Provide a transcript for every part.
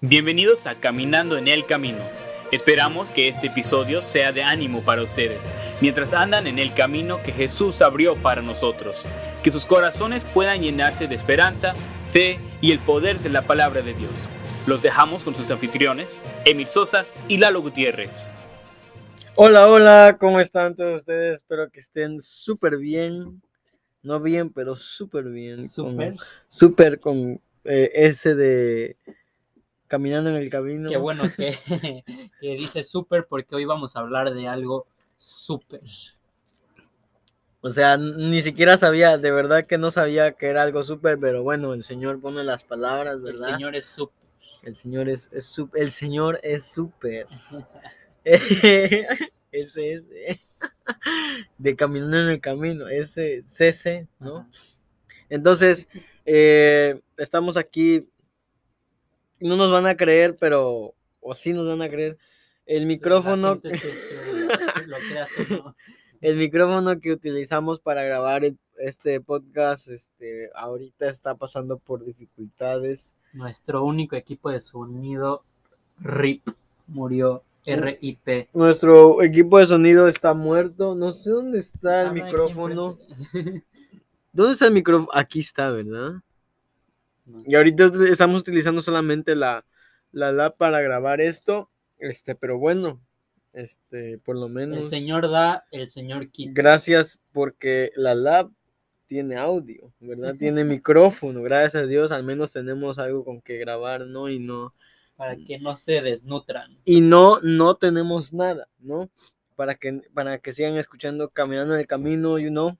Bienvenidos a Caminando en el Camino. Esperamos que este episodio sea de ánimo para ustedes, mientras andan en el camino que Jesús abrió para nosotros. Que sus corazones puedan llenarse de esperanza, fe y el poder de la palabra de Dios. Los dejamos con sus anfitriones, Emil Sosa y Lalo Gutiérrez. Hola, hola, ¿cómo están todos ustedes? Espero que estén súper bien. No bien, pero súper bien. Súper. Súper con eh, ese de caminando en el camino. Qué bueno que, que dice súper porque hoy vamos a hablar de algo súper. O sea, ni siquiera sabía, de verdad que no sabía que era algo súper, pero bueno, el Señor pone las palabras, El ¿verdad? Señor es súper. El Señor es, es sup- el Señor es súper. ese es de caminando en el camino, ese CC, ¿no? Ajá. Entonces, eh, estamos aquí. No nos van a creer, pero. O sí nos van a creer. El micrófono. Que- lo no. El micrófono que utilizamos para grabar el- este podcast, este, ahorita está pasando por dificultades. Nuestro único equipo de sonido, RIP, murió. RIP. Nuestro equipo de sonido está muerto. No sé dónde está el micrófono. ¿Dónde está el micrófono? Aquí está, ¿verdad? Y ahorita estamos utilizando solamente la, la lab para grabar esto. Este, pero bueno, este, por lo menos. El Señor da, el Señor quita. Gracias porque la lab tiene audio, ¿verdad? Tiene micrófono. Gracias a Dios, al menos tenemos algo con que grabar, ¿no? Y no. Para que no se desnutran. Y no, no tenemos nada, ¿no? Para que, para que sigan escuchando caminando en el camino, you know.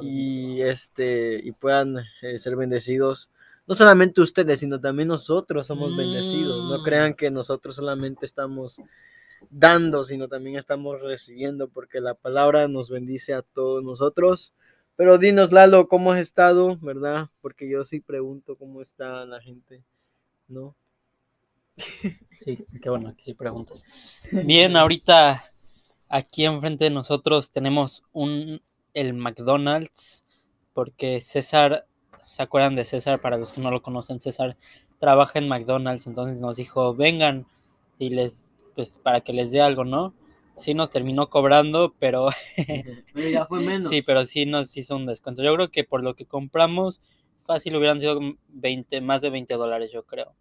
y este y puedan eh, ser bendecidos no solamente ustedes sino también nosotros somos bendecidos. No Mm. crean que nosotros solamente estamos dando sino también estamos recibiendo porque la palabra nos bendice a todos nosotros. Pero dinos Lalo cómo has estado verdad porque yo sí pregunto cómo está la gente no Sí, qué bueno que sí preguntas. Bien, ahorita aquí enfrente de nosotros tenemos un el McDonald's porque César, ¿se acuerdan de César? Para los que no lo conocen, César trabaja en McDonald's, entonces nos dijo, "Vengan" y les pues para que les dé algo, ¿no? Sí nos terminó cobrando, pero ya fue menos sí, pero sí nos hizo un descuento. Yo creo que por lo que compramos fácil hubieran sido 20, más de 20 dólares, yo creo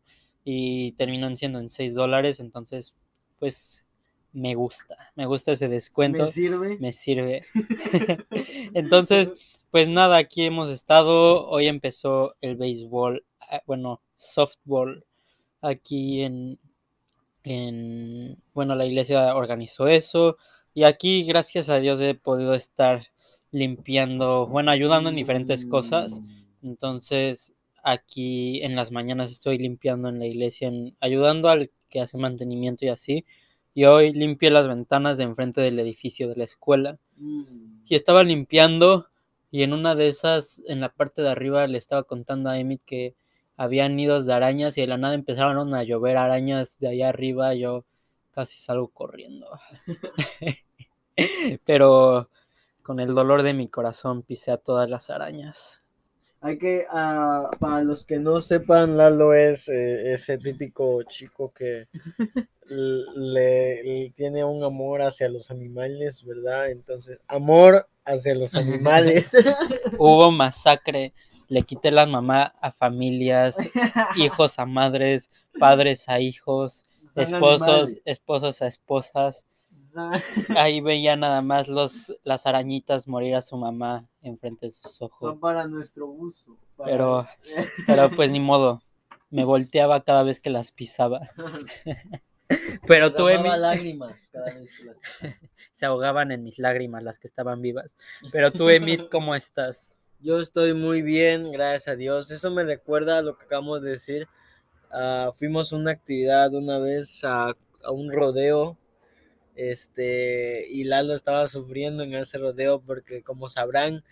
y terminan siendo en 6 dólares, entonces pues me gusta, me gusta ese descuento, me sirve me sirve. entonces, pues nada, aquí hemos estado, hoy empezó el béisbol, ah, bueno, softball aquí en, en, bueno, la iglesia organizó eso y aquí gracias a Dios he podido estar limpiando, bueno, ayudando en diferentes cosas. Entonces, aquí en las mañanas estoy limpiando en la iglesia, en- ayudando al que hace mantenimiento y así. Y hoy limpié las ventanas de enfrente del edificio de la escuela. Mm. Y estaba limpiando y en una de esas, en la parte de arriba, le estaba contando a Emmett que había nidos de arañas y de la nada empezaron a llover arañas de allá arriba. Yo casi salgo corriendo. Pero con el dolor de mi corazón pisé a todas las arañas. Hay que, ah, para los que no sepan, Lalo es eh, ese típico chico que le, le tiene un amor hacia los animales, ¿verdad? Entonces, amor hacia los animales. Hubo masacre, le quité las mamás a familias, hijos a madres, padres a hijos, Son esposos, animales. esposos a esposas. Ahí veía nada más los, las arañitas morir a su mamá enfrente de sus ojos. Son para nuestro uso. para- Pero, pero pues ni modo. Me volteaba cada vez que las pisaba. Pero tú, Emi, lágrimas cada vez que las- se ahogaban en mis lágrimas las que estaban vivas. Pero tú, Emit, ¿cómo estás? Yo estoy muy bien, gracias a Dios. Eso me recuerda a lo que acabamos de decir. Ah, fuimos a una actividad una vez a, a un rodeo. Este, y Lalo estaba sufriendo en ese rodeo porque, como sabrán,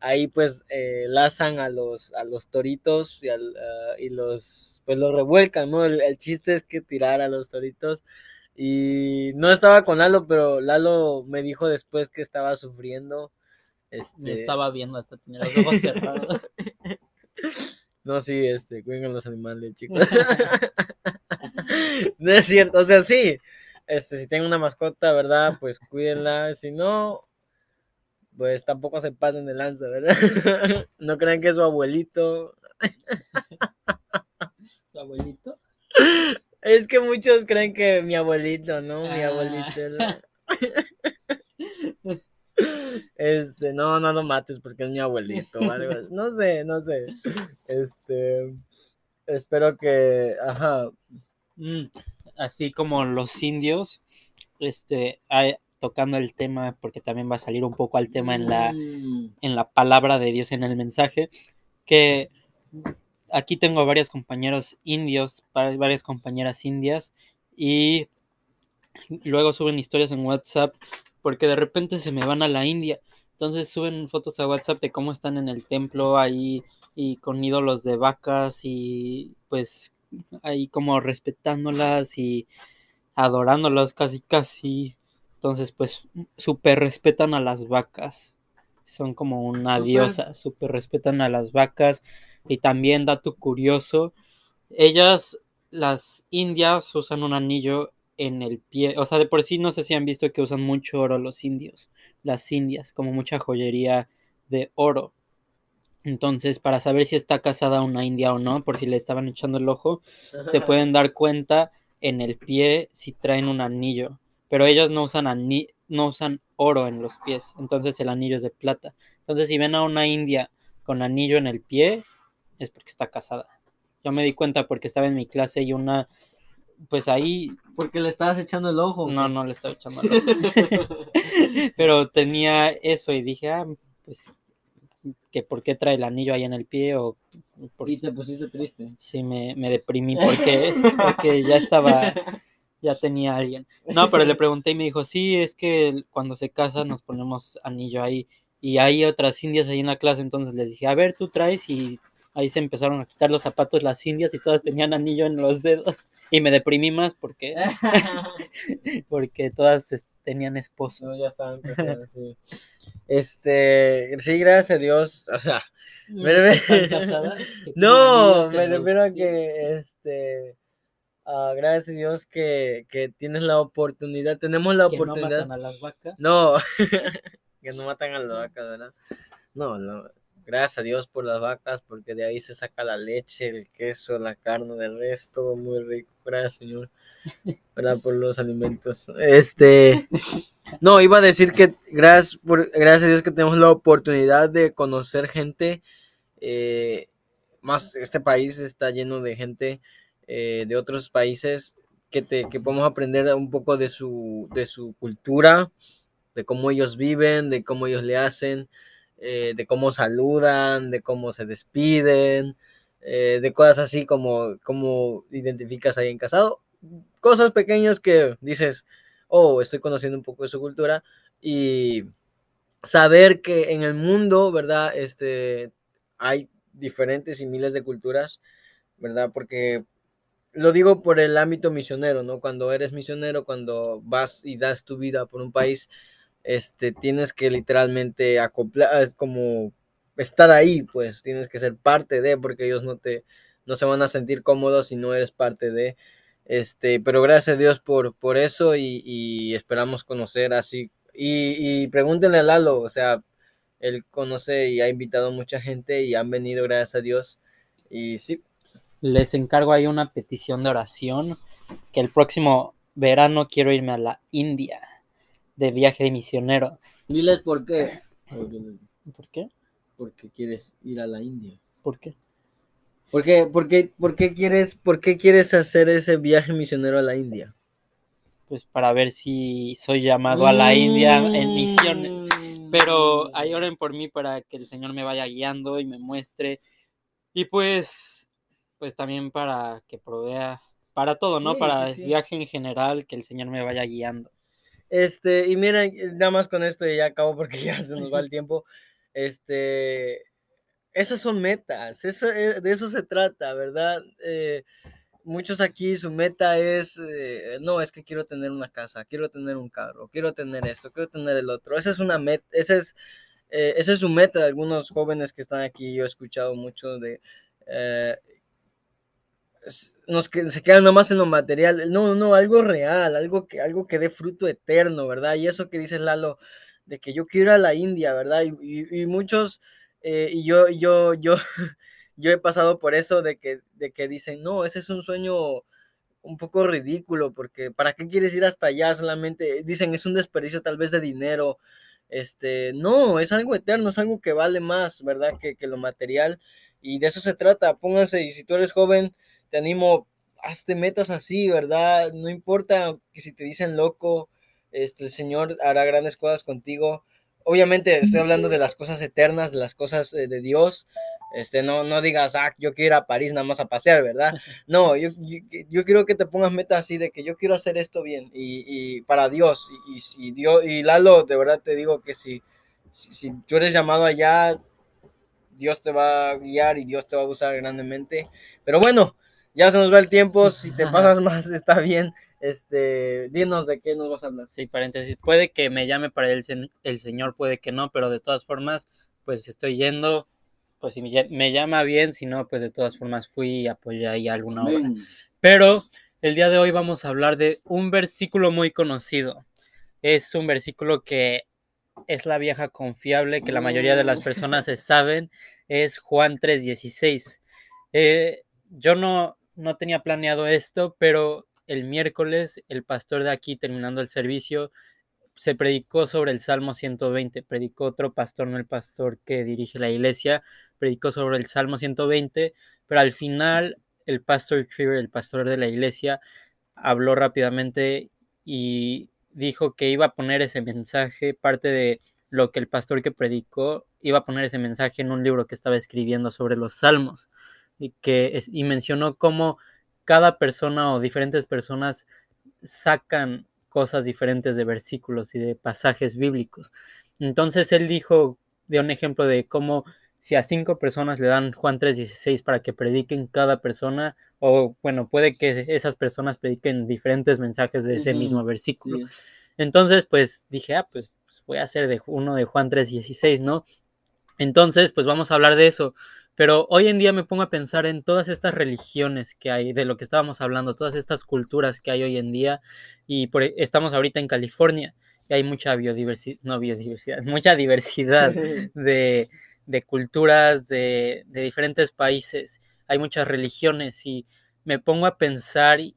ahí pues eh, lazan a los, a los toritos y, al, ah, y los, pues los revuelcan, ¿no? El, el chiste es que tirar a los toritos. Y no estaba con Lalo, pero Lalo me dijo después que estaba sufriendo. Me Este, estaba viendo hasta tenía los ojos cerrados. No, sí, este, cuiden a los animales, chicos. No es cierto, o sea, sí. Este, si tienen una mascota, ¿verdad? Pues cuídenla. Si no, pues tampoco se pasen de lanza, ¿verdad? no crean que es su abuelito. ¿Su abuelito? Es que muchos creen que mi abuelito, ¿no? Mi Ah. abuelito. ¿no? Este, no, no lo mates porque es mi abuelito así. No sé, no sé. Este, espero que, ajá, Mm, así como los indios, este, tocando el tema, porque también va a salir un poco al tema en la, Mm, en la palabra de Dios en el mensaje, que aquí tengo varios compañeros indios, va- varias compañeras indias, y luego suben historias en WhatsApp, porque de repente se me van a la India. Entonces suben fotos a WhatsApp de cómo están en el templo ahí y con ídolos de vacas y pues ahí como respetándolas y adorándolas casi casi. Entonces pues súper respetan a las vacas. Son como una diosa, súper respetan a las vacas. Y también, dato curioso, ellas, las indias, usan un anillo en el pie. O sea, de por sí no sé si han visto que usan mucho oro los indios, las indias, como mucha joyería de oro. Entonces, para saber si está casada una india o no, por si le estaban echando el ojo, se pueden dar cuenta en el pie si traen un anillo. Pero ellos no usan, ani- no usan oro en los pies, entonces el anillo es de plata. Entonces, si ven a una india con anillo en el pie, es porque está casada. Yo me di cuenta porque estaba en mi clase y una, pues ahí, Porque le estabas echando el ojo. no, no le estaba echando el ojo. Pero tenía eso y dije, ah, pues, que por qué trae el anillo ahí en el pie o por- Y te pusiste triste. Sí, me, me deprimí porque, porque ya estaba, ya tenía a alguien. No, pero le pregunté y me dijo, sí, es que cuando se casa nos ponemos anillo ahí. Y hay otras indias ahí en la clase, entonces les dije, a ver, tú traes y ahí se empezaron a quitar los zapatos las indias y todas tenían anillo en los dedos. Y me deprimí más porque, porque todas es- tenían esposo. No, ya estaban casadas, sí. Este, sí, gracias a Dios. O sea, Me re- ¿Están casadas? ¿Que tienen no, me refiero a que, este, ah, gracias a Dios que, que tienes la oportunidad, tenemos la Que no oportunidad. matan a las vacas. No, que no matan a las vacas, ¿verdad? No, no, gracias a Dios por las vacas, porque de ahí se saca la leche, el queso, la carne, del resto, muy rico. Gracias, Señor, ¿verdad? Por los alimentos. Este, no, iba a decir que gracias, por, gracias a Dios que tenemos la oportunidad de conocer gente. eh, más este país está lleno de gente eh, de otros países que, te, que podemos aprender un poco de su, de su cultura, de cómo ellos viven, de cómo ellos le hacen, eh, de cómo saludan, de cómo se despiden, eh, de cosas así como cómo identificas a alguien casado. Cosas pequeñas que dices, oh, estoy conociendo un poco de su cultura y saber que en el mundo, ¿verdad? Este, hay diferentes y miles de culturas, ¿verdad? Porque lo digo por el ámbito misionero, ¿no? Cuando eres misionero, cuando vas y das tu vida por un país, este, tienes que literalmente acoplar, como estar ahí, pues tienes que ser parte de, porque ellos no te, no se van a sentir cómodos si no eres parte de, este, pero gracias a Dios por, por eso y, y esperamos conocer así, y, y pregúntenle a Lalo, o sea, él conoce y ha invitado a mucha gente y han venido gracias a Dios, y sí, Les encargo ahí una petición de oración, que el próximo verano quiero irme a la India de viaje de misionero. diles por qué. ¿Por qué? Porque quieres ir a la India. ¿Por qué? ¿Por qué, por qué, por qué quieres, por qué quieres hacer ese viaje misionero a la India? Pues para ver si soy llamado a la India en misiones. Mm. Pero ahí oren por mí para que el Señor me vaya guiando y me muestre. Y pues, pues también para que provea, para todo, ¿no? Sí, para sí, el viaje en general, que el Señor me vaya guiando. Este, y miren, nada más con esto y ya acabo porque ya se nos va el tiempo. Este, esas son metas, eso, eh, de eso se trata, ¿verdad? Eh, muchos aquí su meta es, eh, no, es que quiero tener una casa, quiero tener un carro, quiero tener esto, quiero tener el otro. Esa es una meta, esa es, eh, esa es su meta de algunos jóvenes que están aquí. Yo he escuchado mucho de, eh, es- nos que, se quedan nomás en lo material. No, no, algo real, algo que, algo que dé fruto eterno, ¿verdad? Y eso que dice Lalo, de que yo quiero ir a la India, ¿verdad? Y, y, muchos, eh, y yo, yo, yo, yo he pasado por eso de que, de que dicen, no, ese es un sueño un poco ridículo, porque ¿para qué quieres ir hasta allá? Solamente dicen, es un desperdicio tal vez de dinero. Este, no, es algo eterno, es algo que vale más, ¿verdad? Que, que lo material. Y de eso se trata. Pónganse, y si tú eres joven, te animo, hazte metas así, ¿verdad? No importa que si te dicen loco, este, el Señor hará grandes cosas contigo. Obviamente estoy hablando de las cosas eternas, de las cosas eh, de Dios. Este, no, no digas, ah, yo quiero ir a París nada más a pasear, ¿verdad? No, yo, yo, quiero que te pongas metas así de que yo quiero hacer esto bien y, y para Dios. Y, y, Dios, y Lalo, de verdad te digo que si, si, si, tú eres llamado allá, Dios te va a guiar y Dios te va a usar grandemente. Pero bueno, ya se nos va el tiempo, si te pasas más está bien. Este, dinos de qué nos vas a hablar. Sí, paréntesis, puede que me llame para el, el Señor, puede que no, pero de todas formas, pues estoy yendo, pues si me, llama bien, si no, pues de todas formas fui y apoyé ahí alguna obra. Pero el día de hoy vamos a hablar de un versículo muy conocido. Es un versículo que es la vieja confiable que la mayoría de las personas se saben, es Juan 3:16. Eh, yo no, no tenía planeado esto, pero el miércoles el pastor de aquí terminando el servicio se predicó sobre el Salmo 120, predicó otro pastor, no el pastor que dirige la iglesia, predicó sobre el Salmo 120, pero al final el pastor Trigger, el pastor de la iglesia, habló rápidamente y dijo que iba a poner ese mensaje, parte de lo que el pastor que predicó, iba a poner ese mensaje en un libro que estaba escribiendo sobre los salmos y, que, y mencionó cómo cada persona o diferentes personas sacan cosas diferentes de versículos y de pasajes bíblicos. Entonces él dijo de un ejemplo de cómo si a cinco personas le dan Juan 3:16 para que prediquen cada persona, o bueno, puede que esas personas prediquen diferentes mensajes de ese mismo versículo. Entonces, pues dije, ah, pues, pues, voy a hacer de uno de Juan 3:16, ¿no? Entonces, pues vamos a hablar de eso. Pero hoy en día me pongo a pensar en todas estas religiones que hay, de lo que estábamos hablando, todas estas culturas que hay hoy en día. Y por, e, estamos ahorita en California y hay mucha biodiversidad, no biodiversidad, mucha diversidad de, de culturas de, de, diferentes países. Hay muchas religiones y me pongo a pensar y,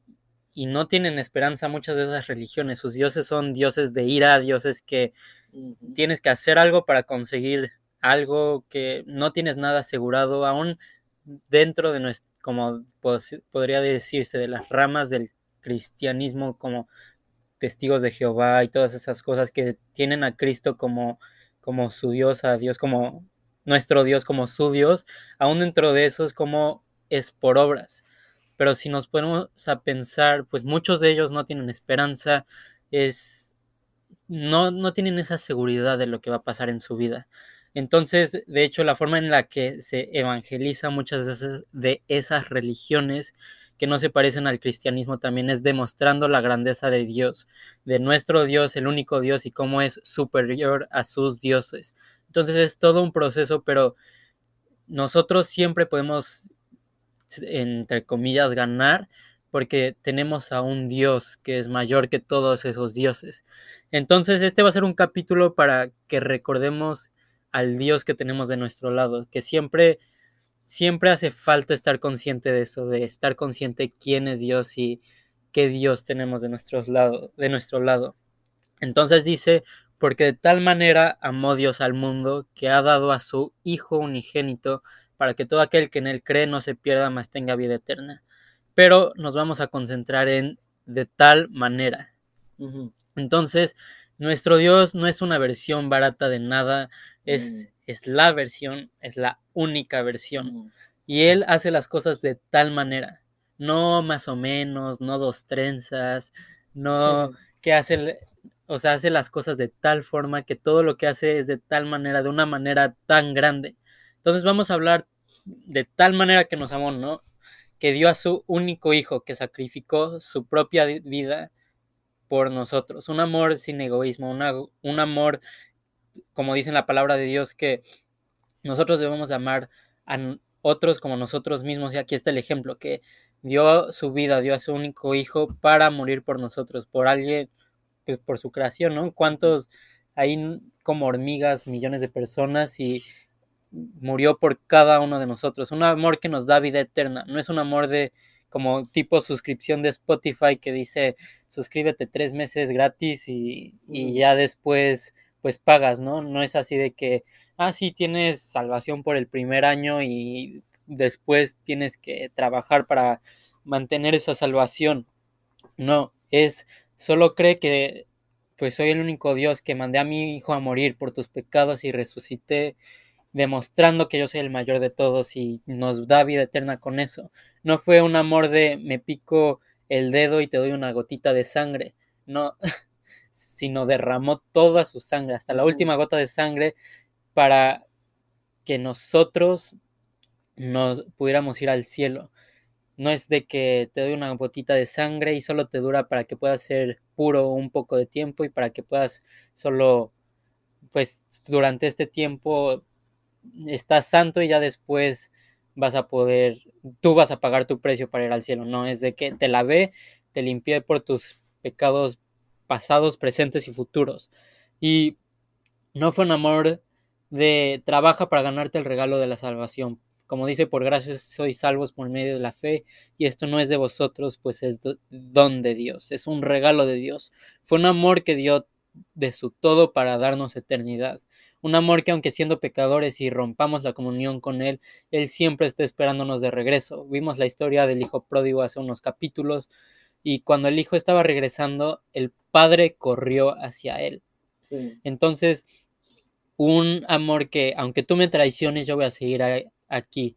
y no tienen esperanza muchas de esas religiones. Sus dioses son dioses de ira, dioses que tienes que hacer algo para conseguir algo que no tienes nada asegurado, aún dentro de nuestro, como podría decirse, de las ramas del cristianismo como testigos de Jehová y todas esas cosas que tienen a Cristo como, como su Dios, a Dios como nuestro Dios, como su Dios, aún dentro de eso es como es por obras. Pero si nos ponemos a pensar, pues muchos de ellos no tienen esperanza, es no, no tienen esa seguridad de lo que va a pasar en su vida. Entonces, de hecho, la forma en la que se evangeliza muchas de esas, de esas religiones que no se parecen al cristianismo también es demostrando la grandeza de Dios, de nuestro Dios, el único Dios y cómo es superior a sus dioses. Entonces es todo un proceso, pero nosotros siempre podemos, entre comillas, ganar porque tenemos a un Dios que es mayor que todos esos dioses. Entonces este va a ser un capítulo para que recordemos al Dios que tenemos de nuestro lado, que siempre, siempre hace falta estar consciente de eso, de estar consciente quién es Dios y qué Dios tenemos de, nuestros lado, de nuestro lado. Entonces dice, porque de tal manera amó Dios al mundo que ha dado a su Hijo unigénito para que todo aquel que en él cree no se pierda, mas tenga vida eterna. Pero nos vamos a concentrar en de tal manera. Entonces, nuestro Dios no es una versión barata de nada, es, mm. es la versión, es la única versión. Mm. Y Él hace las cosas de tal manera, no más o menos, no dos trenzas, no que hace, o sea, hace las cosas de tal forma que todo lo que hace es de tal manera, de una manera tan grande. Entonces vamos a hablar de tal manera que nos amó, ¿no? Que dio a su único hijo, que sacrificó su propia vida por nosotros. Un amor sin egoísmo, un amor, como dice en la palabra de Dios, que nosotros debemos amar a otros como nosotros mismos. Y aquí está el ejemplo, que dio su vida, dio a su único hijo para morir por nosotros, por alguien, pues por su creación, ¿no? ¿Cuántos hay como hormigas, millones de personas y murió por cada uno de nosotros? Un amor que nos da vida eterna, no es un amor de como tipo suscripción de Spotify que dice suscríbete tres meses gratis y, y ya después pues pagas, ¿no? No es así de que, ah, sí, tienes salvación por el primer año y después tienes que trabajar para mantener esa salvación. No, es solo cree que pues soy el único Dios que mandé a mi hijo a morir por tus pecados y resucité demostrando que yo soy el mayor de todos y nos da vida eterna con eso. No fue un amor de me pico el dedo y te doy una gotita de sangre. No, sino derramó toda su sangre, hasta la última gota de sangre, para que nosotros nos pudiéramos ir al cielo. No es de que te doy una gotita de sangre y solo te dura para que puedas ser puro un poco de tiempo y para que puedas solo, pues durante este tiempo estás santo y ya después vas a poder, tú vas a pagar tu precio para ir al cielo. No es de que te lavé, te limpié por tus pecados pasados, presentes y futuros. Y no fue un amor de trabaja para ganarte el regalo de la salvación. Como dice, por gracias sois salvos por medio de la fe, y esto no es de vosotros, pues es don de Dios, es un regalo de Dios. Fue un amor que dio de su todo para darnos eternidad. Un amor que aunque siendo pecadores y rompamos la comunión con Él, Él siempre está esperándonos de regreso. Vimos la historia del Hijo pródigo hace unos capítulos, y cuando el hijo estaba regresando, el padre corrió hacia él. Entonces, un amor que, aunque tú me traiciones, yo voy a seguir aquí.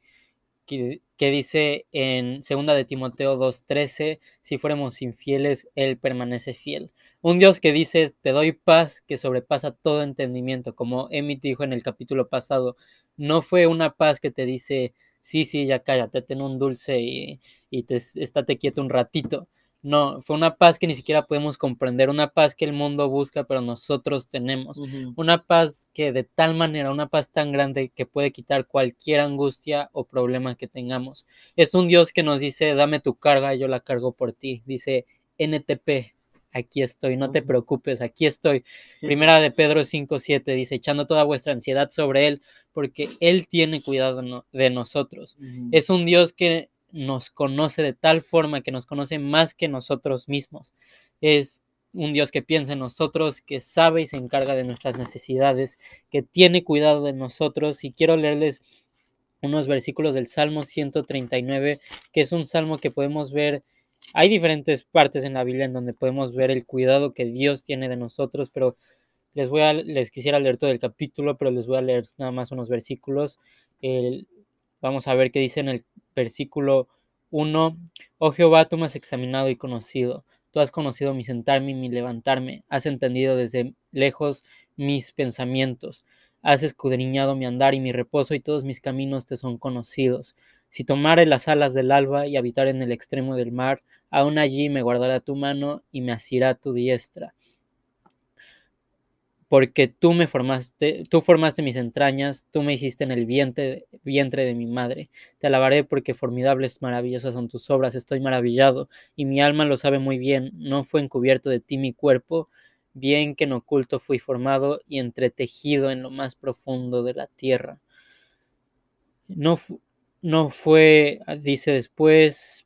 Que, que, dice en 2 de Timoteo 2.13, si fuéramos infieles, Él permanece fiel. Un Dios que dice, te doy paz que sobrepasa todo entendimiento, como Emmett dijo en el capítulo pasado, no fue una paz que te dice, sí, sí, ya cállate, ten un dulce y, y te, estate quieto un ratito, no, fue una paz que ni siquiera podemos comprender, una paz que el mundo busca, pero nosotros tenemos. Una paz que de tal manera, una paz tan grande que puede quitar cualquier angustia o problema que tengamos. Es un Dios que nos dice, dame tu carga, yo la cargo por ti. Dice, NTP, aquí estoy, no te preocupes, aquí estoy. Primera de Pedro 5.7 dice, echando toda vuestra ansiedad sobre Él, porque Él tiene cuidado de nosotros. Es un Dios que nos conoce de tal forma que nos conoce más que nosotros mismos. Es un Dios que piensa en nosotros, que sabe y se encarga de nuestras necesidades, que tiene cuidado de nosotros. Y quiero leerles unos versículos del Salmo 139, que es un salmo que podemos ver. Hay diferentes partes en la Biblia en donde podemos ver el cuidado que Dios tiene de nosotros, pero les voy a, les quisiera leer todo el capítulo, pero les voy a leer nada más unos versículos. vamos a ver qué dice en el Versículo 1. Oh Jehová, tú me has examinado y conocido. Tú has conocido mi sentarme y mi levantarme. Has entendido desde lejos mis pensamientos. Has escudriñado mi andar y mi reposo y todos mis caminos te son conocidos. Si tomare las alas del alba y habitar en el extremo del mar, aún allí me guardará tu mano y me asirá tu diestra porque tú me formaste, tú formaste mis entrañas, tú me hiciste en el vientre, vientre de mi madre. Te alabaré porque formidables, maravillosas son tus obras, estoy maravillado, y mi alma lo sabe muy bien, no fue encubierto de ti mi cuerpo, bien que en oculto fui formado y entretejido en lo más profundo de la tierra. No, no fue, dice después,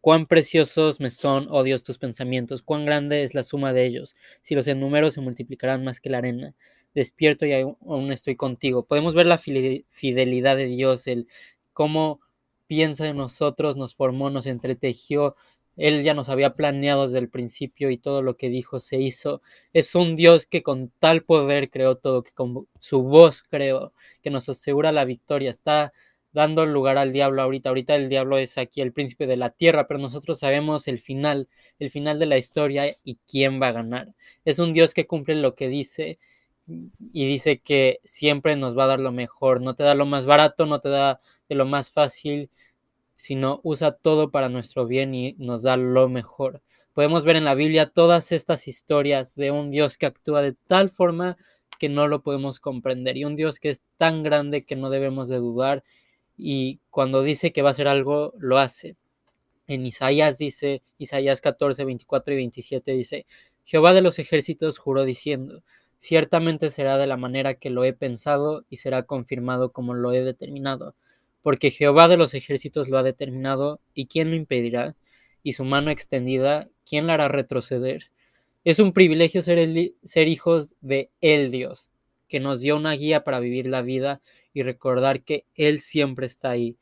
Cuán preciosos me son, oh Dios, tus pensamientos, cuán grande es la suma de ellos. Si los enumero se multiplicarán más que la arena. Despierto y aún estoy contigo. Podemos ver la fidelidad de Dios, el cómo piensa en nosotros, nos formó, nos entretejió. Él ya nos había planeado desde el principio y todo lo que dijo se hizo. Es un Dios que con tal poder creó todo, que con su voz creó, que nos asegura la victoria. Está dando lugar al diablo ahorita. Ahorita el diablo es aquí el príncipe de la tierra, pero nosotros sabemos el final, el final de la historia y quién va a ganar. Es un Dios que cumple lo que dice y dice que siempre nos va a dar lo mejor. No te da lo más barato, no te da de lo más fácil, sino usa todo para nuestro bien y nos da lo mejor. Podemos ver en la Biblia todas estas historias de un Dios que actúa de tal forma que no lo podemos comprender y un Dios que es tan grande que no debemos de dudar y cuando dice que va a hacer algo, lo hace. en Isaías dice, Isaías 14, 24 y 27 dice, Jehová de los ejércitos juró diciendo, ciertamente será de la manera que lo he pensado y será confirmado como lo he determinado, porque Jehová de los ejércitos lo ha determinado, ¿y quién lo impedirá? Y su mano extendida, ¿quién la hará retroceder? Es un privilegio ser, ser hijos de el Dios, que nos dio una guía para vivir la vida y recordar que Él siempre está ahí.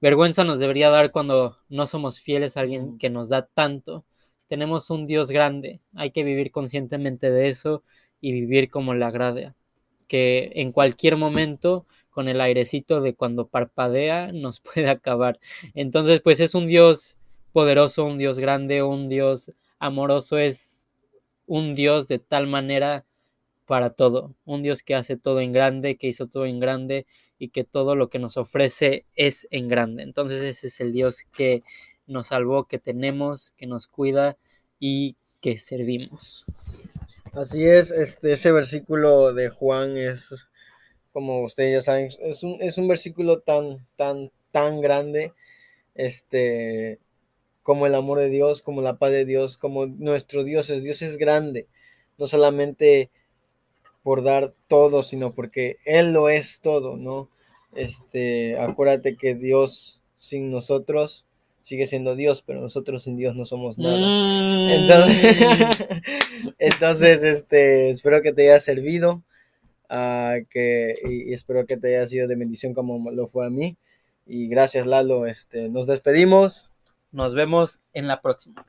Vergüenza nos debería dar cuando no somos fieles a alguien que nos da tanto. Tenemos un Dios grande, hay que vivir conscientemente de eso y vivir como le agrada. Que en cualquier momento, con el airecito de cuando parpadea, nos puede acabar. Entonces, pues es un Dios poderoso, un Dios grande, un Dios amoroso, es un Dios de tal manera para todo, un Dios que hace todo en grande, que hizo todo en grande y que todo lo que nos ofrece es en grande. Entonces ese es el Dios que nos salvó, que tenemos, que nos cuida y que servimos. Así es, este, ese versículo de Juan es, como ustedes ya saben, es un, es un versículo tan, tan, tan grande, este, como el amor de Dios, como la paz de Dios, como nuestro Dios es, Dios es grande, no solamente por dar todo, sino porque Él lo es todo, ¿no? Este, acuérdate que Dios sin nosotros sigue siendo Dios, pero nosotros sin Dios no somos nada. Mm. Entonces, entonces, este, espero que te haya servido, uh, que, y, espero que te haya sido de bendición como lo fue a mí. Y gracias, Lalo. Este, nos despedimos. Nos vemos en la próxima.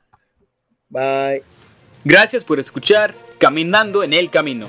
Bye. Gracias por escuchar Caminando en el Camino.